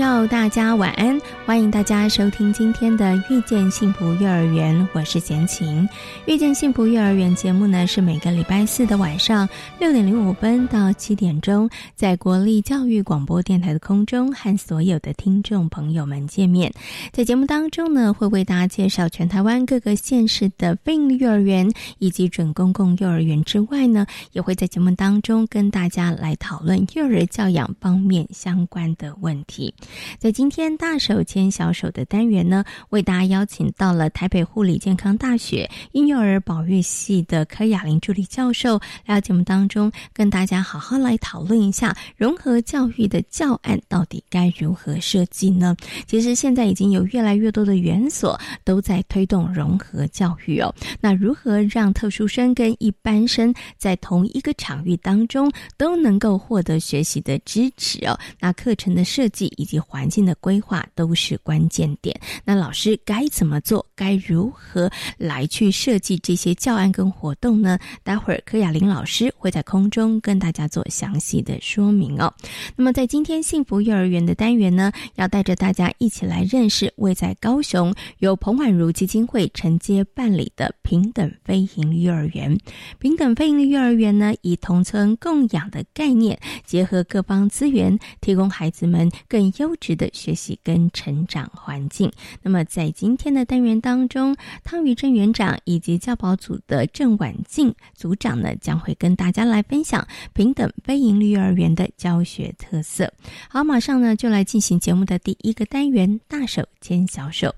要，大家晚安！欢迎大家收听今天的《遇见幸福幼儿园》，我是贤琴。《遇见幸福幼儿园》节目呢，是每个礼拜四的晚上六点零五分到七点钟，在国立教育广播电台的空中和所有的听众朋友们见面。在节目当中呢，会为大家介绍全台湾各个县市的非营利幼儿园以及准公共幼儿园之外呢，也会在节目当中跟大家来讨论幼儿教养方面相关的问题。在今天大手前小手的单元呢，为大家邀请到了台北护理健康大学婴幼儿保育系的柯雅玲助理教授来到节目当中，跟大家好好来讨论一下融合教育的教案到底该如何设计呢？其实现在已经有越来越多的园所都在推动融合教育哦。那如何让特殊生跟一般生在同一个场域当中都能够获得学习的支持哦？那课程的设计。以及环境的规划都是是关键点。那老师该怎么做？该如何来去设计这些教案跟活动呢？待会儿柯雅玲老师会在空中跟大家做详细的说明哦。那么在今天幸福幼儿园的单元呢，要带着大家一起来认识位在高雄由彭婉如基金会承接办理的平等非营利幼儿园。平等非营利幼儿园呢，以同村共养的概念，结合各方资源，提供孩子们更优质的学习跟成成长环境。那么，在今天的单元当中，汤宇正园长以及教保组的郑婉静组长呢，将会跟大家来分享平等非营利幼儿园的教学特色。好，马上呢就来进行节目的第一个单元——大手牵小手。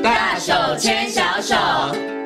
大手牵小手。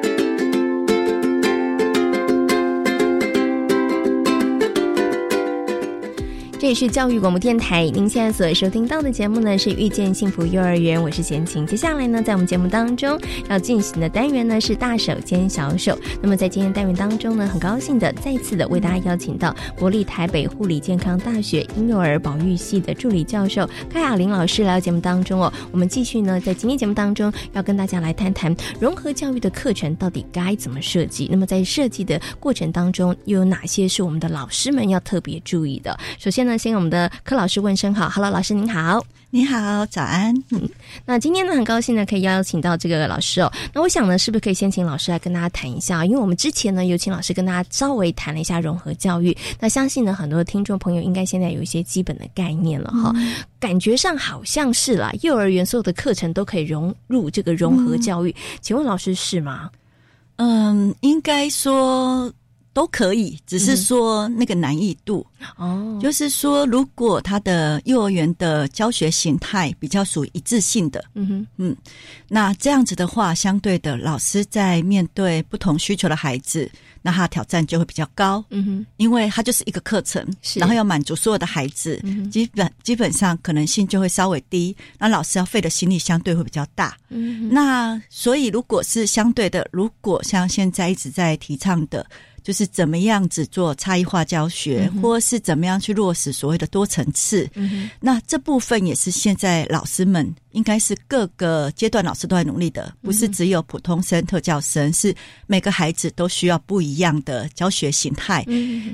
这里是教育广播电台，您现在所收听到的节目呢是《遇见幸福幼儿园》，我是贤琴。接下来呢，在我们节目当中要进行的单元呢是大手牵小手。那么在今天单元当中呢，很高兴的再次的为大家邀请到国立台北护理健康大学婴幼儿保育系的助理教授柯雅玲老师来到节目当中哦。我们继续呢，在今天节目当中要跟大家来谈谈融合教育的课程到底该怎么设计。那么在设计的过程当中，又有哪些是我们的老师们要特别注意的？首先呢。先跟我们的柯老师问声好，Hello，老师您好，你好，早安。嗯，那今天呢，很高兴呢，可以邀请到这个老师哦。那我想呢，是不是可以先请老师来跟大家谈一下？因为我们之前呢，有请老师跟大家稍微谈了一下融合教育。那相信呢，很多听众朋友应该现在有一些基本的概念了哈。感觉上好像是啦，幼儿园所有的课程都可以融入这个融合教育。请问老师是吗？嗯，应该说。都可以，只是说那个难易度。哦，就是说，如果他的幼儿园的教学形态比较属于一致性的，嗯哼，嗯，那这样子的话，相对的，老师在面对不同需求的孩子，那他挑战就会比较高，嗯哼，因为他就是一个课程，然后要满足所有的孩子，基本基本上可能性就会稍微低，那老师要费的心力相对会比较大，嗯，那所以如果是相对的，如果像现在一直在提倡的。就是怎么样子做差异化教学，或是怎么样去落实所谓的多层次。那这部分也是现在老师们应该是各个阶段老师都在努力的，不是只有普通生、特教生，是每个孩子都需要不一样的教学形态。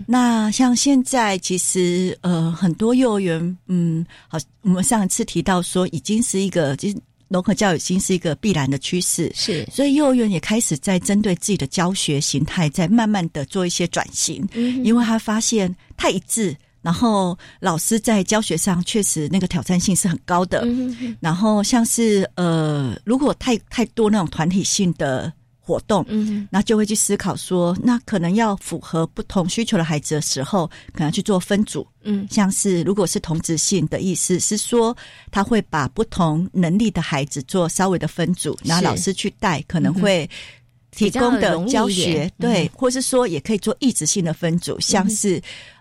那像现在其实呃很多幼儿园，嗯，好，我们上一次提到说已经是一个就是。融合教育已经是一个必然的趋势，是，所以幼儿园也开始在针对自己的教学形态，在慢慢的做一些转型，嗯，因为他发现太一致，然后老师在教学上确实那个挑战性是很高的，嗯，然后像是呃，如果太太多那种团体性的。活动，嗯，那就会去思考说，那可能要符合不同需求的孩子的时候，可能去做分组，嗯，像是如果是同质性的意思是说，他会把不同能力的孩子做稍微的分组，然后老师去带，可能会。提供的教学对，或是说也可以做一直性的分组，像是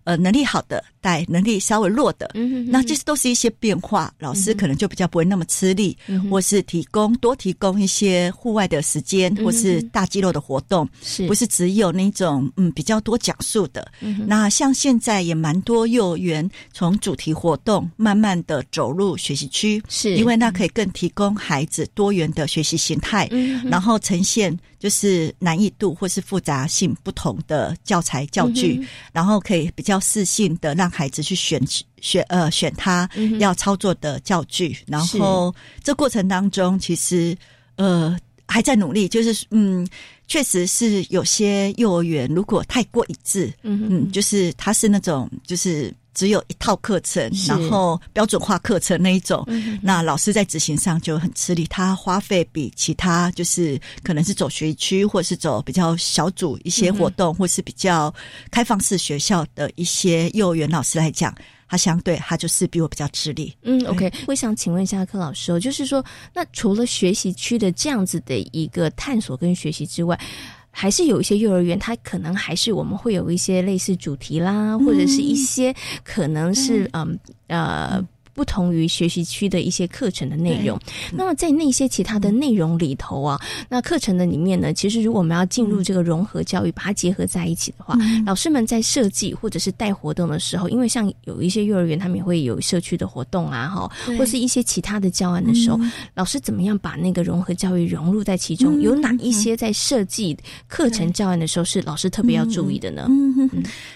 呃能力好的带能力稍微弱的，那这些都是一些变化，老师可能就比较不会那么吃力，或是提供多提供一些户外的时间，或是大肌肉的活动，是。不是只有那种嗯比较多讲述的？那像现在也蛮多幼儿园从主题活动慢慢的走入学习区，是。因为那可以更提供孩子多元的学习形态，然后呈现。就是难易度或是复杂性不同的教材教具，然后可以比较适性的让孩子去选选呃选他要操作的教具，然后这过程当中其实呃还在努力，就是嗯确实是有些幼儿园如果太过一致，嗯嗯，就是他是那种就是。只有一套课程，然后标准化课程那一种，那老师在执行上就很吃力。他花费比其他就是可能是走学区，或是走比较小组一些活动，或是比较开放式学校的一些幼儿园老师来讲，他相对他就是比我比较吃力。嗯，OK，我想请问一下柯老师，就是说，那除了学习区的这样子的一个探索跟学习之外。还是有一些幼儿园，它可能还是我们会有一些类似主题啦，或者是一些可能是嗯呃。不同于学习区的一些课程的内容，那么在那些其他的内容里头啊，那课程的里面呢，其实如果我们要进入这个融合教育，把它结合在一起的话，老师们在设计或者是带活动的时候，因为像有一些幼儿园，他们也会有社区的活动啊，哈，或是一些其他的教案的时候，老师怎么样把那个融合教育融入在其中？有哪一些在设计课程教案的时候是老师特别要注意的呢？嗯，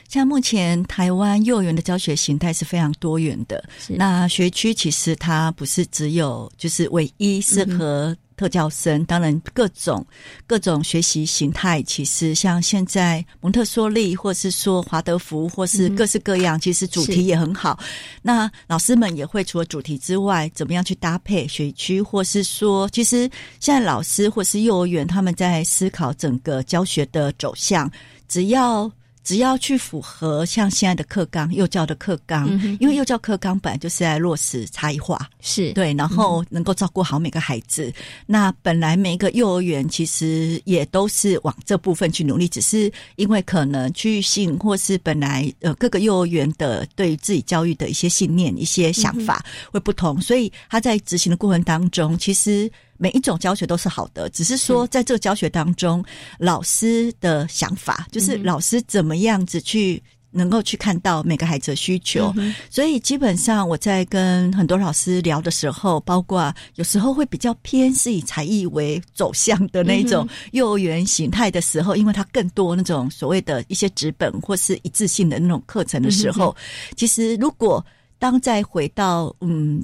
像目前台湾幼儿园的教学形态是非常多元的，那。学区其实它不是只有就是唯一适合特教生，当然各种各种学习形态，其实像现在蒙特梭利，或是说华德福，或是各式各样，其实主题也很好。那老师们也会除了主题之外，怎么样去搭配学区，或是说，其实现在老师或是幼儿园他们在思考整个教学的走向，只要。只要去符合像现在的课纲，幼教的课纲，因为幼教课纲本来就是在落实差异化，是对，然后能够照顾好每个孩子。那本来每一个幼儿园其实也都是往这部分去努力，只是因为可能区域性或是本来呃各个幼儿园的对于自己教育的一些信念、一些想法会不同，所以他在执行的过程当中，其实。每一种教学都是好的，只是说在这个教学当中，老师的想法就是老师怎么样子去能够去看到每个孩子的需求。所以基本上我在跟很多老师聊的时候，包括有时候会比较偏是以才艺为走向的那种幼儿园形态的时候，因为它更多那种所谓的一些纸本或是一致性的那种课程的时候，其实如果当再回到嗯。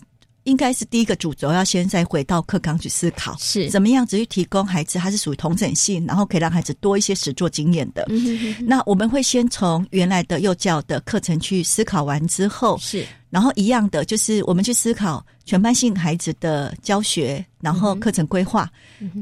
应该是第一个主轴，要先再回到课纲去思考，是。怎么样子去提供孩子，他是属于同整性，然后可以让孩子多一些实作经验的。那我们会先从原来的幼教的课程去思考完之后，是，然后一样的就是我们去思考全班性孩子的教学，然后课程规划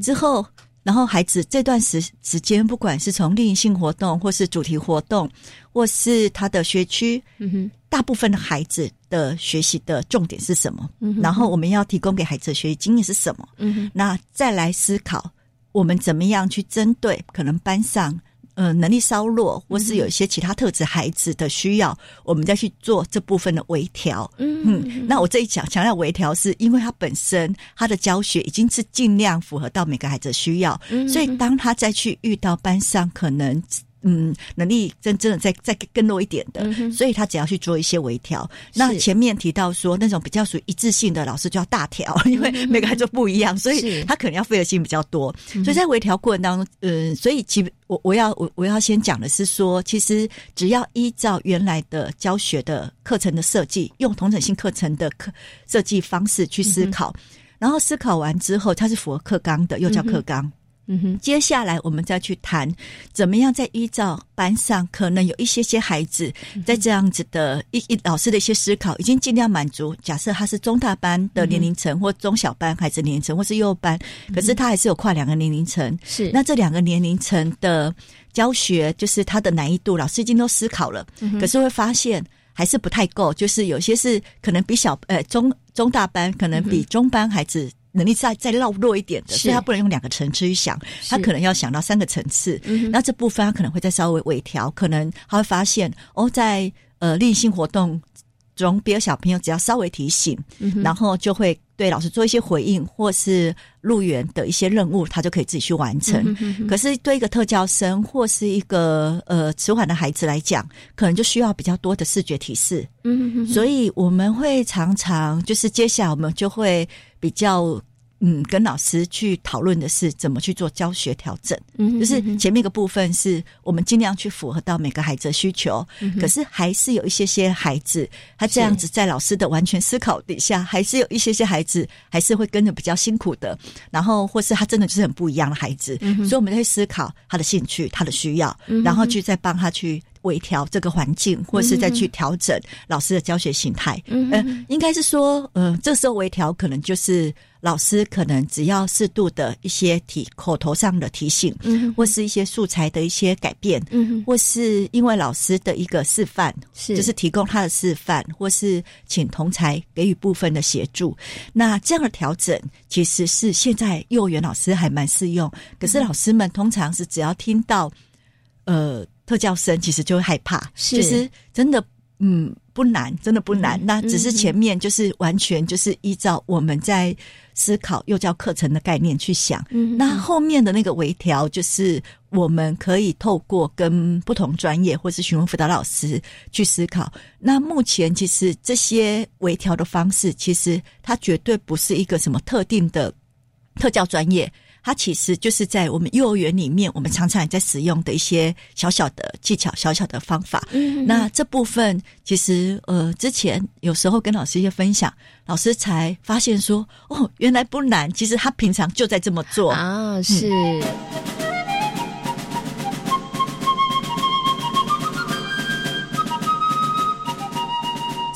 之后。然后孩子这段时时间，不管是从例性活动，或是主题活动，或是他的学区，嗯哼，大部分的孩子的学习的重点是什么？嗯，然后我们要提供给孩子的学习经验是什么？嗯，那再来思考我们怎么样去针对可能班上。呃，能力稍弱，或是有一些其他特质孩子的需要，我们再去做这部分的微调。嗯，那我这一讲强调微调，是因为他本身他的教学已经是尽量符合到每个孩子的需要，所以当他再去遇到班上可能。嗯，能力真真的再再更弱一点的，所以他只要去做一些微调。那前面提到说那种比较属于一致性的老师就要大调，因为每个孩子不一样，所以他可能要费的心比较多。所以在微调过程当中，嗯，所以其我我要我我要先讲的是说，其实只要依照原来的教学的课程的设计，用同整性课程的课设计方式去思考，然后思考完之后，它是符合课纲的又叫课纲。嗯哼，接下来我们再去谈怎么样在依照班上可能有一些些孩子在这样子的一一老师的一些思考，已经尽量满足。假设他是中大班的年龄层，或中小班孩子年龄层，或是幼班，可是他还是有跨两个年龄层。是那这两个年龄层的教学，就是他的难易度，老师已经都思考了，可是会发现还是不太够。就是有些是可能比小呃中中大班，可能比中班孩子。能力再再落弱一点的，所以他不能用两个层次去想，他可能要想到三个层次。那这部分他可能会再稍微微调，可能他会发现哦，在呃例行活动中，别的小朋友只要稍微提醒，然后就会对老师做一些回应，或是入园的一些任务，他就可以自己去完成。可是对一个特教生或是一个呃迟缓的孩子来讲，可能就需要比较多的视觉提示。嗯，所以我们会常常就是接下来我们就会比较。嗯，跟老师去讨论的是怎么去做教学调整。嗯，就是前面一个部分是我们尽量去符合到每个孩子的需求，嗯可是还是有一些些孩子，他这样子在老师的完全思考底下，还是有一些些孩子还是会跟着比较辛苦的。然后或是他真的就是很不一样的孩子，嗯所以我们会思考他的兴趣、他的需要，然后去再帮他去。微调这个环境，或是再去调整老师的教学形态。嗯，应该是说，呃，这时候微调可能就是老师可能只要适度的一些提口头上的提醒，嗯，或是一些素材的一些改变，嗯，或是因为老师的一个示范，是就是提供他的示范，或是请同才给予部分的协助。那这样的调整其实是现在幼儿园老师还蛮适用，可是老师们通常是只要听到，呃。特教生其实就会害怕，其实真的，嗯，不难，真的不难。那只是前面就是完全就是依照我们在思考幼教课程的概念去想。那后面的那个微调，就是我们可以透过跟不同专业或是询问辅导老师去思考。那目前其实这些微调的方式，其实它绝对不是一个什么特定的特教专业。它其实就是在我们幼儿园里面，我们常常也在使用的一些小小的技巧、小小的方法。嗯，那这部分其实呃，之前有时候跟老师一些分享，老师才发现说，哦，原来不难，其实他平常就在这么做啊，是。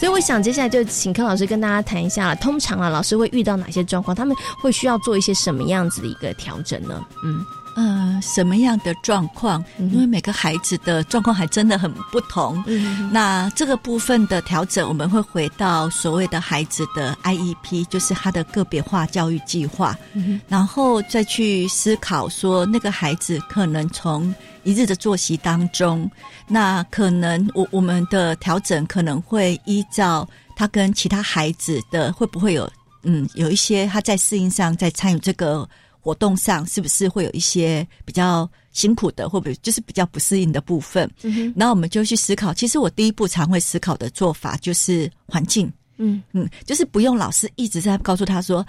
所以我想接下来就请柯老师跟大家谈一下了。通常啊，老师会遇到哪些状况？他们会需要做一些什么样子的一个调整呢？嗯。呃，什么样的状况？因为每个孩子的状况还真的很不同。那这个部分的调整，我们会回到所谓的孩子的 IEP，就是他的个别化教育计划，然后再去思考说，那个孩子可能从一日的作息当中，那可能我我们的调整可能会依照他跟其他孩子的会不会有嗯有一些他在适应上在参与这个。活动上是不是会有一些比较辛苦的，或者就是比较不适应的部分？嗯然后我们就去思考。其实我第一步常会思考的做法就是环境。嗯嗯，就是不用老师一直在告诉他说。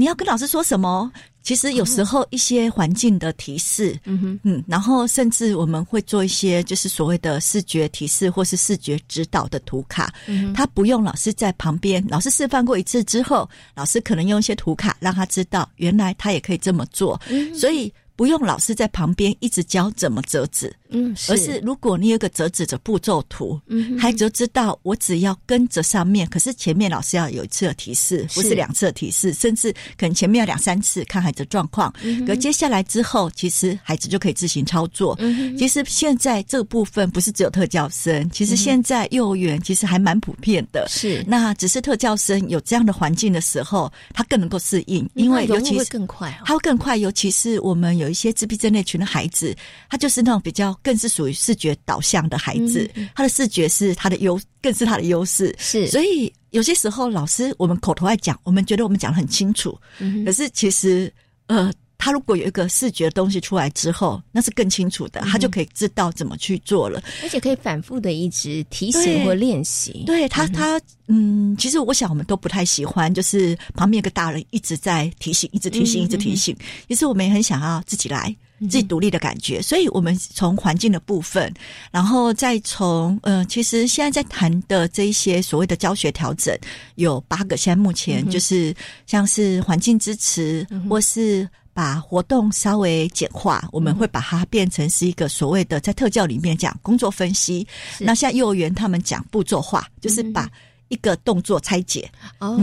你要跟老师说什么？其实有时候一些环境的提示，嗯哼，嗯，然后甚至我们会做一些就是所谓的视觉提示或是视觉指导的图卡，嗯，他不用老师在旁边，老师示范过一次之后，老师可能用一些图卡让他知道，原来他也可以这么做，所以。不用老师在旁边一直教怎么折纸，嗯，而是如果你有个折纸的步骤图，嗯，孩子就知道我只要跟着上面，可是前面老师要有一次的提示，不是两次的提示，甚至可能前面要两三次看孩子状况，可接下来之后，其实孩子就可以自行操作。嗯其实现在这个部分不是只有特教生，其实现在幼儿园其实还蛮普遍的，是。那只是特教生有这样的环境的时候，他更能够适应，因为尤其是更快，他会更快，尤其是我们有。一些自闭症那群的孩子，他就是那种比较更是属于视觉导向的孩子，他的视觉是他的优，更是他的优势。是，所以有些时候老师我们口头爱讲，我们觉得我们讲的很清楚，可是其实呃。他如果有一个视觉的东西出来之后，那是更清楚的，他就可以知道怎么去做了，而且可以反复的一直提醒或练习。对他，他嗯，其实我想我们都不太喜欢，就是旁边有个大人一直在提醒，一直提醒，一直提醒。其实我们也很想要自己来。自己独立的感觉，所以我们从环境的部分，然后再从呃，其实现在在谈的这一些所谓的教学调整，有八个。现在目前就是像是环境支持，或是把活动稍微简化，我们会把它变成是一个所谓的在特教里面讲工作分析。那像幼儿园他们讲步骤化，就是把一个动作拆解，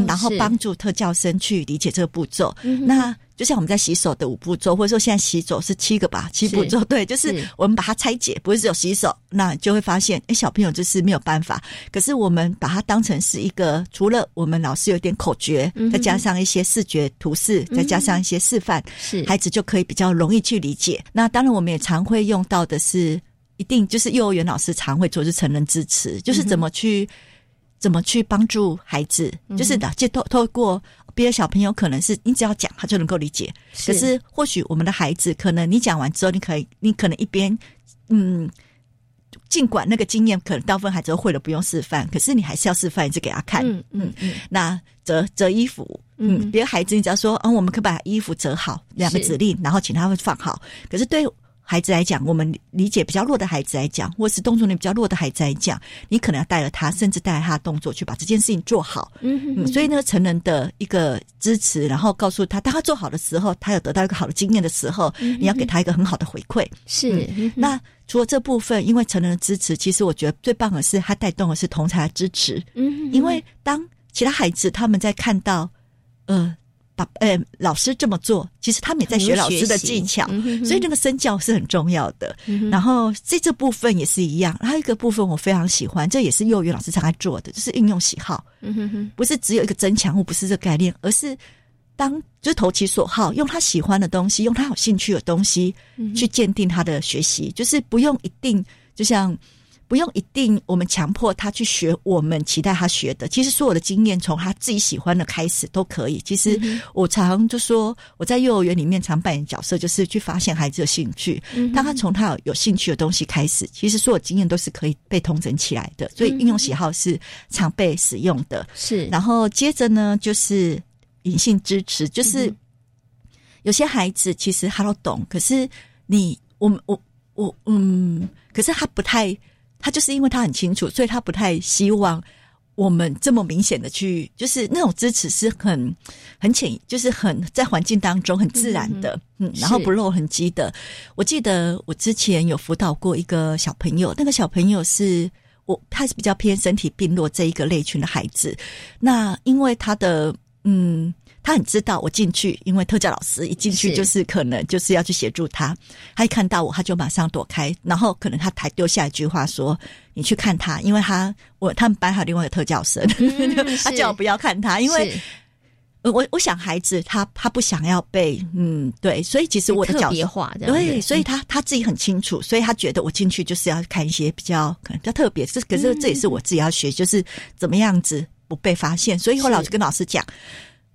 然后帮助特教生去理解这个步骤。那就像我们在洗手的五步骤，或者说现在洗手是七个吧，七步骤。对，就是我们把它拆解，不是只有洗手，那就会发现，哎，小朋友就是没有办法。可是我们把它当成是一个，除了我们老师有点口诀，再加上一些视觉图示，再加上一些示范，是孩子就可以比较容易去理解。那当然，我们也常会用到的是，一定就是幼儿园老师常会做是成人支持，就是怎么去怎么去帮助孩子，就是的，就透透过。别的小朋友可能是你只要讲他就能够理解，可是或许我们的孩子可能你讲完之后，你可以你可能一边嗯，尽管那个经验可能大部分孩子都会了，不用示范，可是你还是要示范一次给他看。嗯嗯嗯。那折折衣服，嗯，别的孩子你只要说，嗯，我们可以把衣服折好，两个指令，然后请他会放好。可是对。孩子来讲，我们理解比较弱的孩子来讲，或是动作能力比较弱的孩子来讲，你可能要带着他，甚至带着他的动作去把这件事情做好。嗯，所以呢，成人的一个支持，然后告诉他，当他做好的时候，他有得到一个好的经验的时候，你要给他一个很好的回馈。是。那除了这部分，因为成人的支持，其实我觉得最棒的是他带动的是同才的支持。嗯，因为当其他孩子他们在看到，呃。把呃，老师这么做，其实他们也在学老师的技巧，所以那个身教是很重要的。然后这这部分也是一样，还有一个部分我非常喜欢，这也是幼儿园老师常爱做的，就是运用喜好，不是只有一个增强物，不是这概念，而是当就是投其所好，用他喜欢的东西，用他有兴趣的东西去鉴定他的学习，就是不用一定就像。不用一定，我们强迫他去学我们期待他学的。其实所有的经验从他自己喜欢的开始都可以。其实我常就说，我在幼儿园里面常扮演角色，就是去发现孩子的兴趣。当他从他有兴趣的东西开始，其实所有经验都是可以被通整起来的。所以应用喜好是常被使用的。是，然后接着呢，就是隐性支持，就是有些孩子其实他都懂，可是你，我们，我，我，嗯，可是他不太。他就是因为他很清楚，所以他不太希望我们这么明显的去，就是那种支持是很很浅，就是很在环境当中很自然的，嗯，然后不露痕迹的。我记得我之前有辅导过一个小朋友，那个小朋友是我他是比较偏身体病弱这一个类群的孩子，那因为他的嗯。他很知道我进去，因为特教老师一进去就是可能就是要去协助他。他一看到我，他就马上躲开，然后可能他还丢下一句话说：“你去看他，因为他我他们班还有另外一个特教生，他叫我不要看他，因为我我想孩子他他不想要被嗯对，所以其实我的特别化对，所以他他自己很清楚，所以他觉得我进去就是要看一些比较可能比较特别，这可是这也是我自己要学，就是怎么样子不被发现。所以后来我就跟老师讲。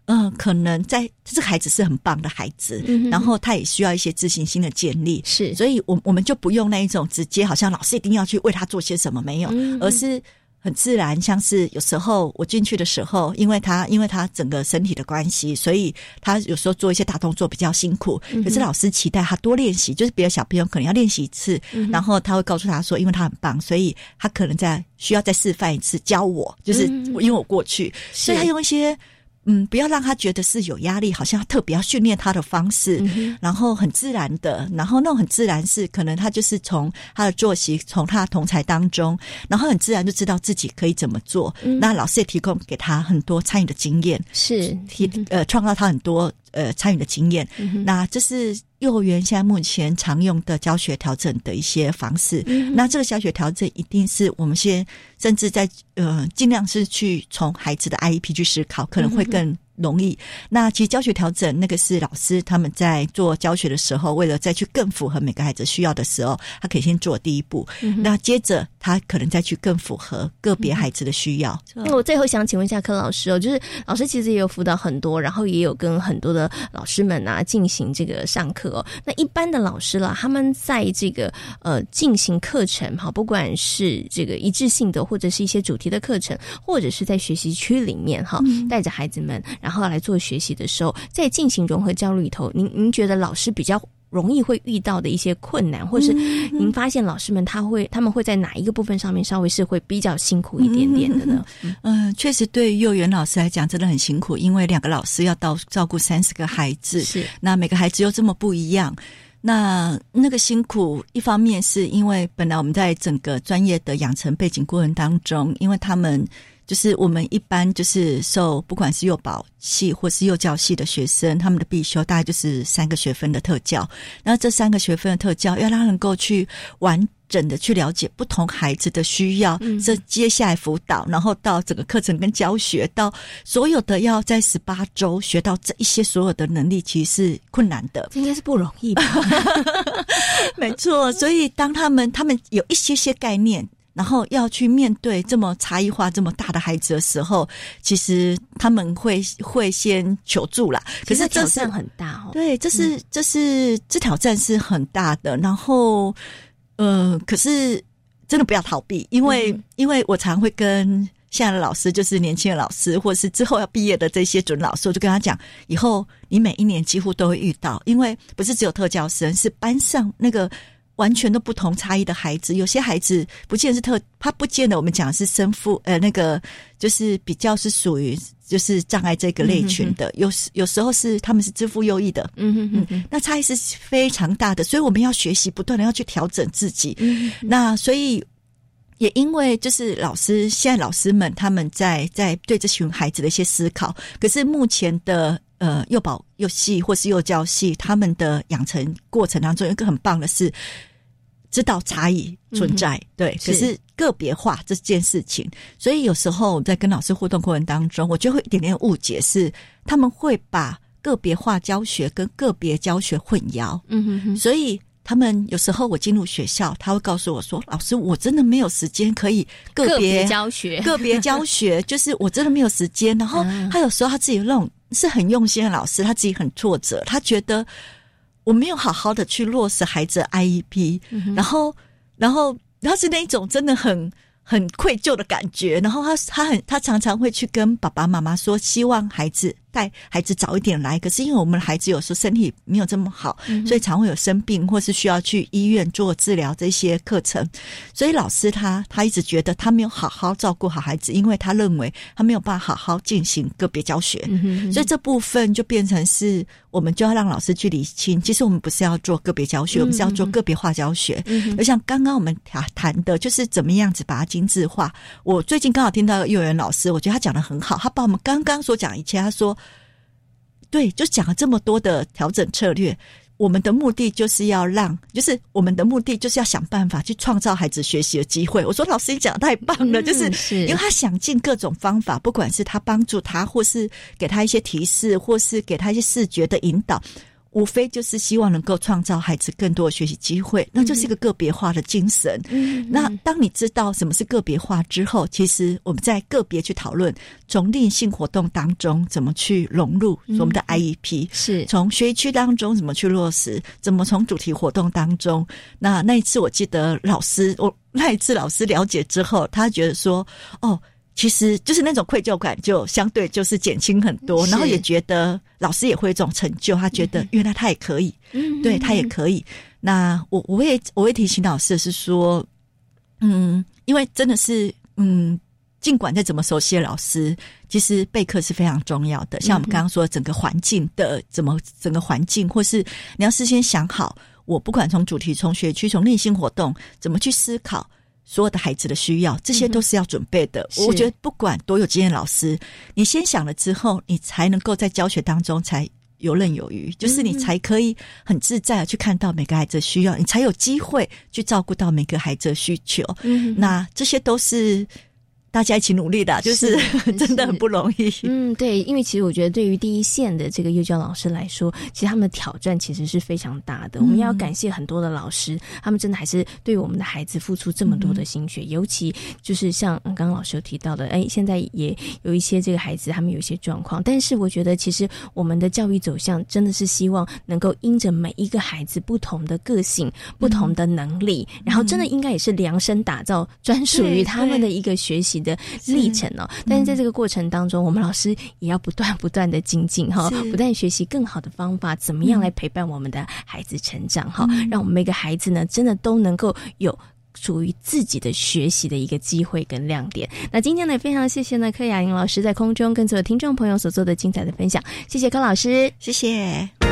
嗯，可能在这个孩子是很棒的孩子，然后他也需要一些自信心的建立，是，所以我我们就不用那一种直接好像老师一定要去为他做些什么，没有，而是很自然，像是有时候我进去的时候，因为他因为他整个身体的关系，所以他有时候做一些大动作比较辛苦，可是老师期待他多练习，就是别的小朋友可能要练习一次，然后他会告诉他说，因为他很棒，所以他可能在需要再示范一次教我，就是因为我过去，所以他用一些。嗯，不要让他觉得是有压力，好像特别要训练他的方式，然后很自然的，然后那种很自然是可能他就是从他的作息，从他的同才当中，然后很自然就知道自己可以怎么做。那老师也提供给他很多参与的经验，是。提呃创造他很多呃参与的经验。那这是。幼儿园现在目前常用的教学调整的一些方式，那这个教学调整一定是我们先甚至在呃尽量是去从孩子的 IEP 去思考，可能会更。容易。那其实教学调整那个是老师他们在做教学的时候，为了再去更符合每个孩子需要的时候，他可以先做第一步。那接着他可能再去更符合个别孩子的需要。那我最后想请问一下柯老师哦，就是老师其实也有辅导很多，然后也有跟很多的老师们啊进行这个上课哦。那一般的老师啦，他们在这个呃进行课程哈，不管是这个一致性的，或者是一些主题的课程，或者是在学习区里面哈，带着孩子们。然后来做学习的时候，在进行融合教育里头，您您觉得老师比较容易会遇到的一些困难，或是您发现老师们他会他们会在哪一个部分上面稍微是会比较辛苦一点点的呢？嗯，确实对幼儿园老师来讲真的很辛苦，因为两个老师要到照顾三十个孩子，是那每个孩子又这么不一样。那那个辛苦，一方面是因为本来我们在整个专业的养成背景过程当中，因为他们就是我们一般就是受不管是幼保系或是幼教系的学生，他们的必修大概就是三个学分的特教。那这三个学分的特教，要让他能够去完。整的去了解不同孩子的需要，这接下来辅导，然后到整个课程跟教学，到所有的要在十八周学到这一些所有的能力，其实是困难的，应该是不容易吧？没错，所以当他们他们有一些些概念，然后要去面对这么差异化这么大的孩子的时候，其实他们会会先求助啦。可是挑战很大哦，对，这是这是这挑战是很大的，然后。呃，可是真的不要逃避，因为因为我常会跟现在的老师，就是年轻的老师，或者是之后要毕业的这些准老师，我就跟他讲，以后你每一年几乎都会遇到，因为不是只有特教生，是班上那个。完全都不同差异的孩子，有些孩子不见是特，他不见得我们讲的是生父，呃，那个就是比较是属于就是障碍这个类群的，有时有时候是他们是自负优异的，嗯嗯嗯，那差异是非常大的，所以我们要学习不断的要去调整自己，那所以也因为就是老师现在老师们他们在在对这群孩子的一些思考，可是目前的。呃，幼保幼系或是幼教系，他们的养成过程当中，有一个很棒的是知道差异存在，对，可是个别化这件事情，所以有时候在跟老师互动过程当中，我就会一点点误解，是他们会把个别化教学跟个别教学混淆，嗯哼哼，所以他们有时候我进入学校，他会告诉我说：“老师，我真的没有时间可以个别教学，个别教学，就是我真的没有时间。”然后他有时候他自己那种。是很用心的老师，他自己很挫折，他觉得我没有好好的去落实孩子 IEP，然后，然后，然后是那一种真的很。很愧疚的感觉，然后他他很他常常会去跟爸爸妈妈说，希望孩子带孩子早一点来。可是因为我们的孩子有时候身体没有这么好，所以常会有生病或是需要去医院做治疗这些课程。所以老师他他一直觉得他没有好好照顾好孩子，因为他认为他没有办法好好进行个别教学。所以这部分就变成是我们就要让老师去理清。其实我们不是要做个别教学，我们是要做个别化教学。就像刚刚我们谈谈的，就是怎么样子把它。精致化。我最近刚好听到幼儿园老师，我觉得他讲的很好。他把我们刚刚所讲一切，他说，对，就讲了这么多的调整策略。我们的目的就是要让，就是我们的目的就是要想办法去创造孩子学习的机会。我说老师，你讲的太棒了，就是因为他想尽各种方法，不管是他帮助他，或是给他一些提示，或是给他一些视觉的引导。无非就是希望能够创造孩子更多的学习机会，那就是一个个别化的精神。那当你知道什么是个别化之后，其实我们在个别去讨论，从例性活动当中怎么去融入我们的 IEP，是从学习区当中怎么去落实，怎么从主题活动当中。那那一次我记得老师，我那一次老师了解之后，他觉得说，哦。其实就是那种愧疚感，就相对就是减轻很多，然后也觉得老师也会有这种成就，他觉得原来他也可以，嗯对他也可以。那我我会我会提醒老师是说，嗯，因为真的是，嗯，尽管再怎么熟悉的老师，其实备课是非常重要的。像我们刚刚说，整个环境的怎么整个环境，或是你要事先想好，我不管从主题、从学区、从内心活动，怎么去思考。所有的孩子的需要，这些都是要准备的。我觉得不管多有经验老师，你先想了之后，你才能够在教学当中才游刃有余，就是你才可以很自在的去看到每个孩子的需要，你才有机会去照顾到每个孩子的需求。那这些都是。大家一起努力的，就是真的很不容易。嗯，对，因为其实我觉得，对于第一线的这个幼教老师来说，其实他们的挑战其实是非常大的。我们要感谢很多的老师，他们真的还是对我们的孩子付出这么多的心血。尤其就是像刚刚老师有提到的，哎，现在也有一些这个孩子，他们有一些状况。但是我觉得，其实我们的教育走向真的是希望能够因着每一个孩子不同的个性、不同的能力，然后真的应该也是量身打造专属于他们的一个学习。的历程哦。但是在这个过程当中，我们老师也要不断不断的精进哈，不断学习更好的方法，怎么样来陪伴我们的孩子成长哈，让我们每个孩子呢，真的都能够有。属于自己的学习的一个机会跟亮点。那今天呢，非常谢谢呢柯雅莹老师在空中跟所有听众朋友所做的精彩的分享，谢谢柯老师，谢谢。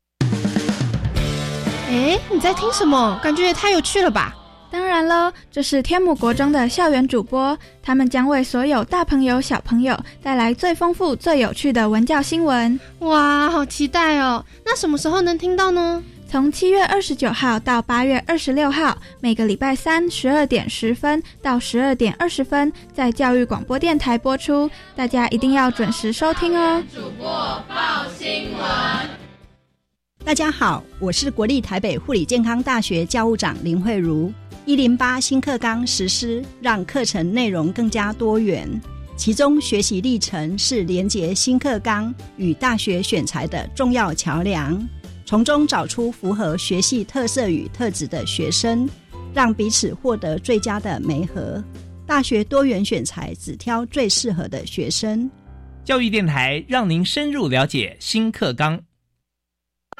哎，你在听什么？感觉也太有趣了吧！当然喽，这是天母国中的校园主播，他们将为所有大朋友、小朋友带来最丰富、最有趣的文教新闻。哇，好期待哦！那什么时候能听到呢？从七月二十九号到八月二十六号，每个礼拜三十二点十分到十二点二十分，在教育广播电台播出，大家一定要准时收听哦。主播报新闻。大家好，我是国立台北护理健康大学教务长林慧茹。一零八新课纲实施，让课程内容更加多元。其中学习历程是连接新课纲与大学选材的重要桥梁，从中找出符合学系特色与特质的学生，让彼此获得最佳的媒合。大学多元选材，只挑最适合的学生。教育电台让您深入了解新课纲。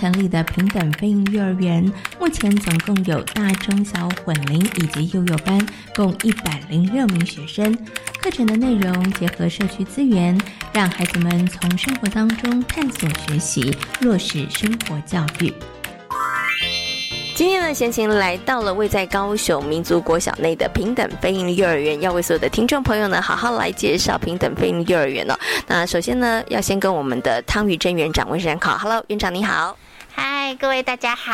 成立的平等飞鹰幼儿园，目前总共有大中小混龄以及幼幼班，共一百零六名学生。课程的内容结合社区资源，让孩子们从生活当中探索学习，落实生活教育。今天呢，闲情来到了位在高雄民族国小内的平等飞鹰幼儿园，要为所有的听众朋友呢，好好来介绍平等飞鹰幼儿园哦。那首先呢，要先跟我们的汤玉珍园长问声好，Hello，园长你好，嗨，各位大家好，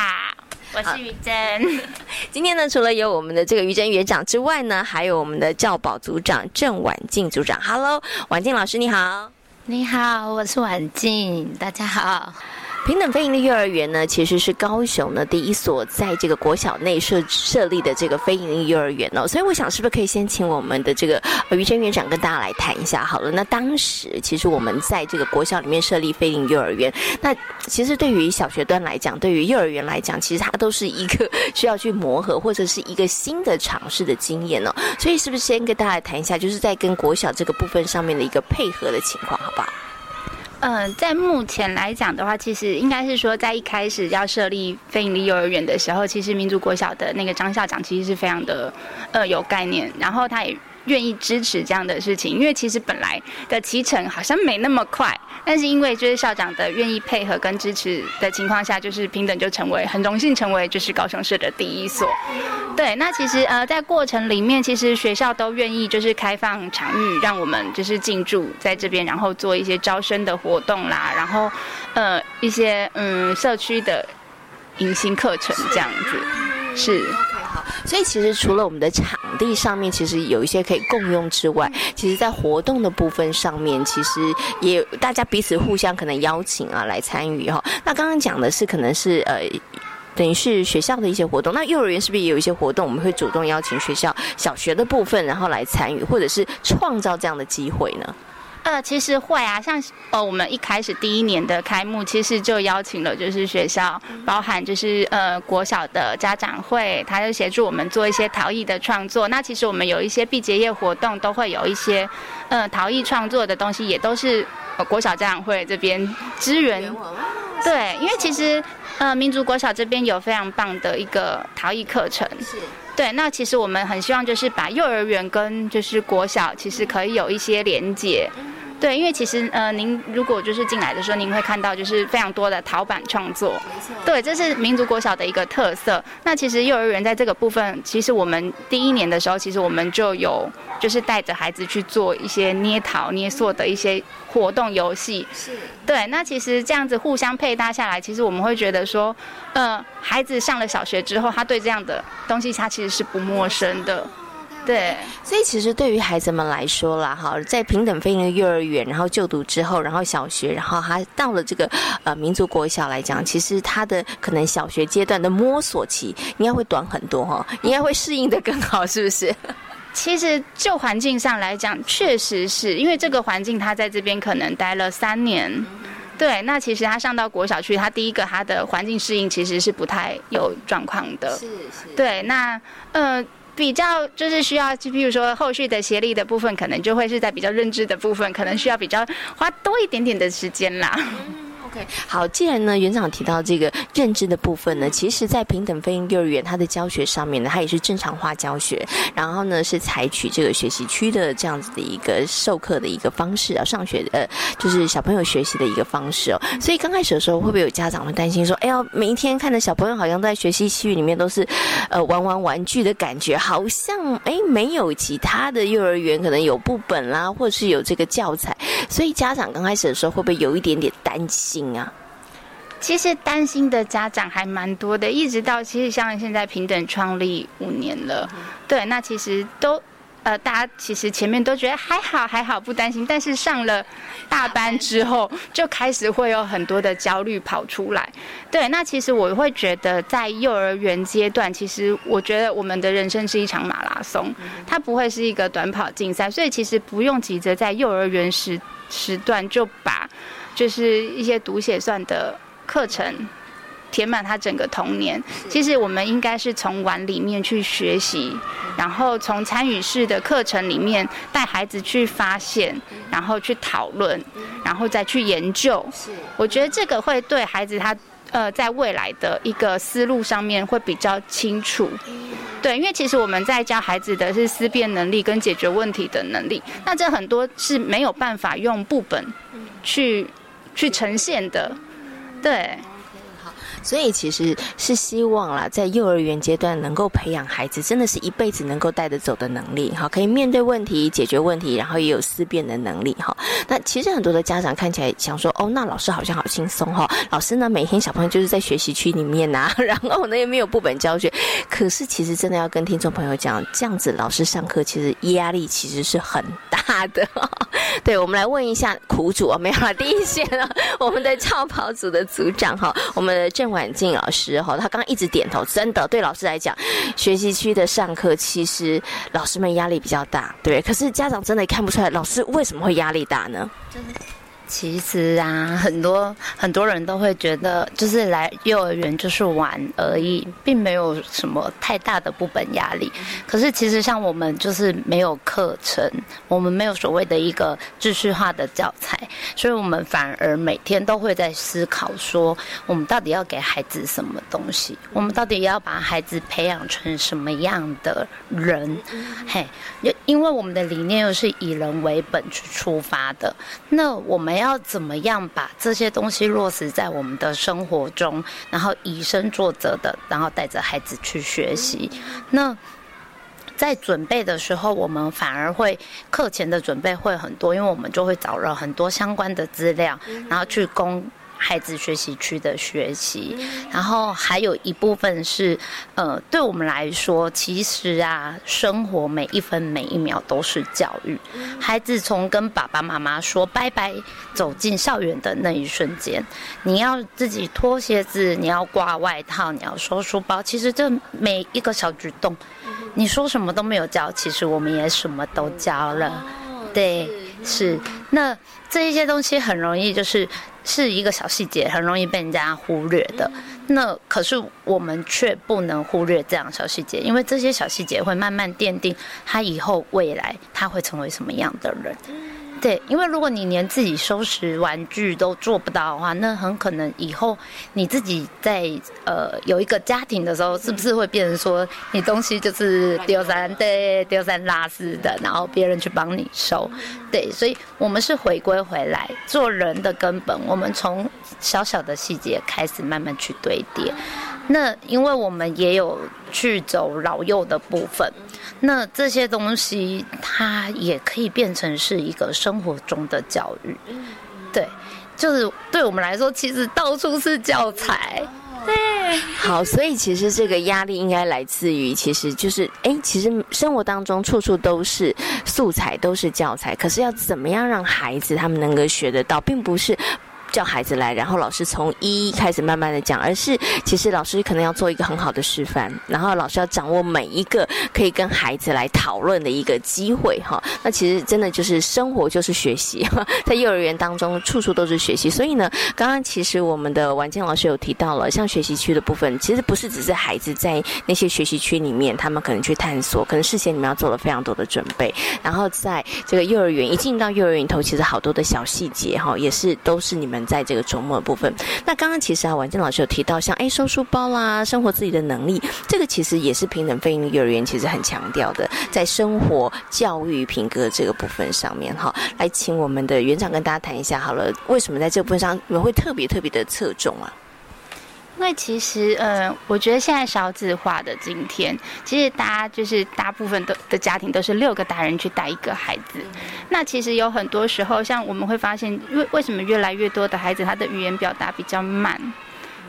我是于真。今天呢，除了有我们的这个于真园长之外呢，还有我们的教保组长郑婉静组长，Hello，婉静老师你好，你好，我是婉静，大家好。平等飞行的幼儿园呢，其实是高雄呢第一所在这个国小内设设立的这个飞行幼儿园哦，所以我想是不是可以先请我们的这个于珍园长跟大家来谈一下好了。那当时其实我们在这个国小里面设立飞行幼儿园，那其实对于小学端来讲，对于幼儿园来讲，其实它都是一个需要去磨合或者是一个新的尝试的经验哦。所以是不是先跟大家来谈一下，就是在跟国小这个部分上面的一个配合的情况，好不好？嗯，在目前来讲的话，其实应该是说，在一开始要设立非盈利幼儿园的时候，其实民族国小的那个张校长其实是非常的呃有概念，然后他也。愿意支持这样的事情，因为其实本来的骑程好像没那么快，但是因为就是校长的愿意配合跟支持的情况下，就是平等就成为很荣幸成为就是高雄市的第一所。对，那其实呃在过程里面，其实学校都愿意就是开放场域，让我们就是进驻在这边，然后做一些招生的活动啦，然后呃一些嗯社区的迎新课程这样子是。所以其实除了我们的场地上面，其实有一些可以共用之外，其实在活动的部分上面，其实也大家彼此互相可能邀请啊来参与哈。那刚刚讲的是可能是呃等于是学校的一些活动。那幼儿园是不是也有一些活动？我们会主动邀请学校小学的部分，然后来参与，或者是创造这样的机会呢？呃，其实会啊，像呃，我们一开始第一年的开幕，其实就邀请了就是学校，包含就是呃国小的家长会，他就协助我们做一些陶艺的创作。那其实我们有一些毕节业活动，都会有一些呃陶艺创作的东西，也都是呃国小家长会这边支援。对，因为其实呃民族国小这边有非常棒的一个陶艺课程。是。对，那其实我们很希望就是把幼儿园跟就是国小，其实可以有一些连接。对，因为其实呃，您如果就是进来的时候，您会看到就是非常多的陶板创作。没错。对，这是民族国小的一个特色。那其实幼儿园在这个部分，其实我们第一年的时候，其实我们就有就是带着孩子去做一些捏陶捏塑的一些活动游戏。是。对，那其实这样子互相配搭下来，其实我们会觉得说，呃，孩子上了小学之后，他对这样的东西他其实是不陌生的。对，所以其实对于孩子们来说啦，哈，在平等飞行幼儿园，然后就读之后，然后小学，然后他到了这个呃民族国小来讲，其实他的可能小学阶段的摸索期应该会短很多哈，应该会适应的更好，是不是？其实就环境上来讲，确实是因为这个环境他在这边可能待了三年，对，那其实他上到国小去，他第一个他的环境适应其实是不太有状况的，是是，对，那呃。比较就是需要，就比如说后续的协力的部分，可能就会是在比较认知的部分，可能需要比较花多一点点的时间啦。好，既然呢园长提到这个认知的部分呢，其实，在平等飞行幼儿园它的教学上面呢，它也是正常化教学，然后呢是采取这个学习区的这样子的一个授课的一个方式啊，上学呃就是小朋友学习的一个方式哦。所以刚开始的时候，会不会有家长会担心说，哎呀，每一天看着小朋友好像在学习区域里面都是呃玩玩玩具的感觉，好像哎没有其他的幼儿园可能有部本啦，或者是有这个教材，所以家长刚开始的时候会不会有一点点担心？啊，其实担心的家长还蛮多的，一直到其实像现在平等创立五年了，对，那其实都呃，大家其实前面都觉得还好还好不担心，但是上了大班之后，就开始会有很多的焦虑跑出来。对，那其实我会觉得在幼儿园阶段，其实我觉得我们的人生是一场马拉松，它不会是一个短跑竞赛，所以其实不用急着在幼儿园时时段就把。就是一些读写算的课程，填满他整个童年。其实我们应该是从玩里面去学习，然后从参与式的课程里面带孩子去发现，然后去讨论，然后再去研究。我觉得这个会对孩子他呃在未来的一个思路上面会比较清楚。对，因为其实我们在教孩子的是思辨能力跟解决问题的能力，那这很多是没有办法用部本去。去呈现的，对。所以其实是希望啦，在幼儿园阶段能够培养孩子，真的是一辈子能够带得走的能力，哈，可以面对问题、解决问题，然后也有思辨的能力，哈。那其实很多的家长看起来想说，哦，那老师好像好轻松，哈，老师呢每天小朋友就是在学习区里面呐，然后呢也没有部本教学，可是其实真的要跟听众朋友讲，这样子老师上课其实压力其实是很大的。对，我们来问一下苦主啊，没有了第一线了，我们的超跑组的组长哈，我们的郑。婉静老师哈，他刚刚一直点头，真的对老师来讲，学习区的上课其实老师们压力比较大，对。可是家长真的看不出来，老师为什么会压力大呢？其实啊，很多很多人都会觉得，就是来幼儿园就是玩而已，并没有什么太大的部本压力。可是其实像我们就是没有课程，我们没有所谓的一个秩序化的教材，所以我们反而每天都会在思考说，我们到底要给孩子什么东西？我们到底要把孩子培养成什么样的人？嘿，因为我们的理念又是以人为本去出发的，那我们。要怎么样把这些东西落实在我们的生活中，然后以身作则的，然后带着孩子去学习。那在准备的时候，我们反而会课前的准备会很多，因为我们就会找了很多相关的资料，然后去供。孩子学习区的学习，然后还有一部分是，呃，对我们来说，其实啊，生活每一分每一秒都是教育。孩子从跟爸爸妈妈说拜拜，走进校园的那一瞬间，你要自己脱鞋子，你要挂外套，你要收书包，其实这每一个小举动，你说什么都没有教，其实我们也什么都教了。对，是。那这一些东西很容易就是是一个小细节，很容易被人家忽略的。那可是我们却不能忽略这样小细节，因为这些小细节会慢慢奠定他以后未来他会成为什么样的人。对，因为如果你连自己收拾玩具都做不到的话，那很可能以后你自己在呃有一个家庭的时候，是不是会变成说你东西就是丢三 对丢三落四的，然后别人去帮你收？对，所以我们是回归回来做人的根本，我们从小小的细节开始慢慢去堆叠。那因为我们也有去走老幼的部分。那这些东西，它也可以变成是一个生活中的教育，对，就是对我们来说，其实到处是教材，对。好，所以其实这个压力应该来自于，其实就是，哎，其实生活当中处处都是素材，都是教材，可是要怎么样让孩子他们能够学得到，并不是。叫孩子来，然后老师从一开始慢慢的讲，而是其实老师可能要做一个很好的示范，然后老师要掌握每一个可以跟孩子来讨论的一个机会哈。那其实真的就是生活 就是学习，在幼儿园当中处处都是学习。所以呢，刚刚其实我们的婉健老师有提到了，像学习区的部分，其实不是只是孩子在那些学习区里面，他们可能去探索，可能事先你们要做了非常多的准备，然后在这个幼儿园一进到幼儿园头，其实好多的小细节哈，也是都是你们。在这个周末的部分，那刚刚其实啊，婉静老师有提到，像哎收书包啦，生活自己的能力，这个其实也是平等非营利幼儿园其实很强调的，在生活教育品格这个部分上面哈，来请我们的园长跟大家谈一下好了，为什么在这个部分上你们会特别特别的侧重啊？因为其实，呃，我觉得现在少子化的今天，其实大家就是大部分的的家庭都是六个大人去带一个孩子。那其实有很多时候，像我们会发现，为为什么越来越多的孩子他的语言表达比较慢？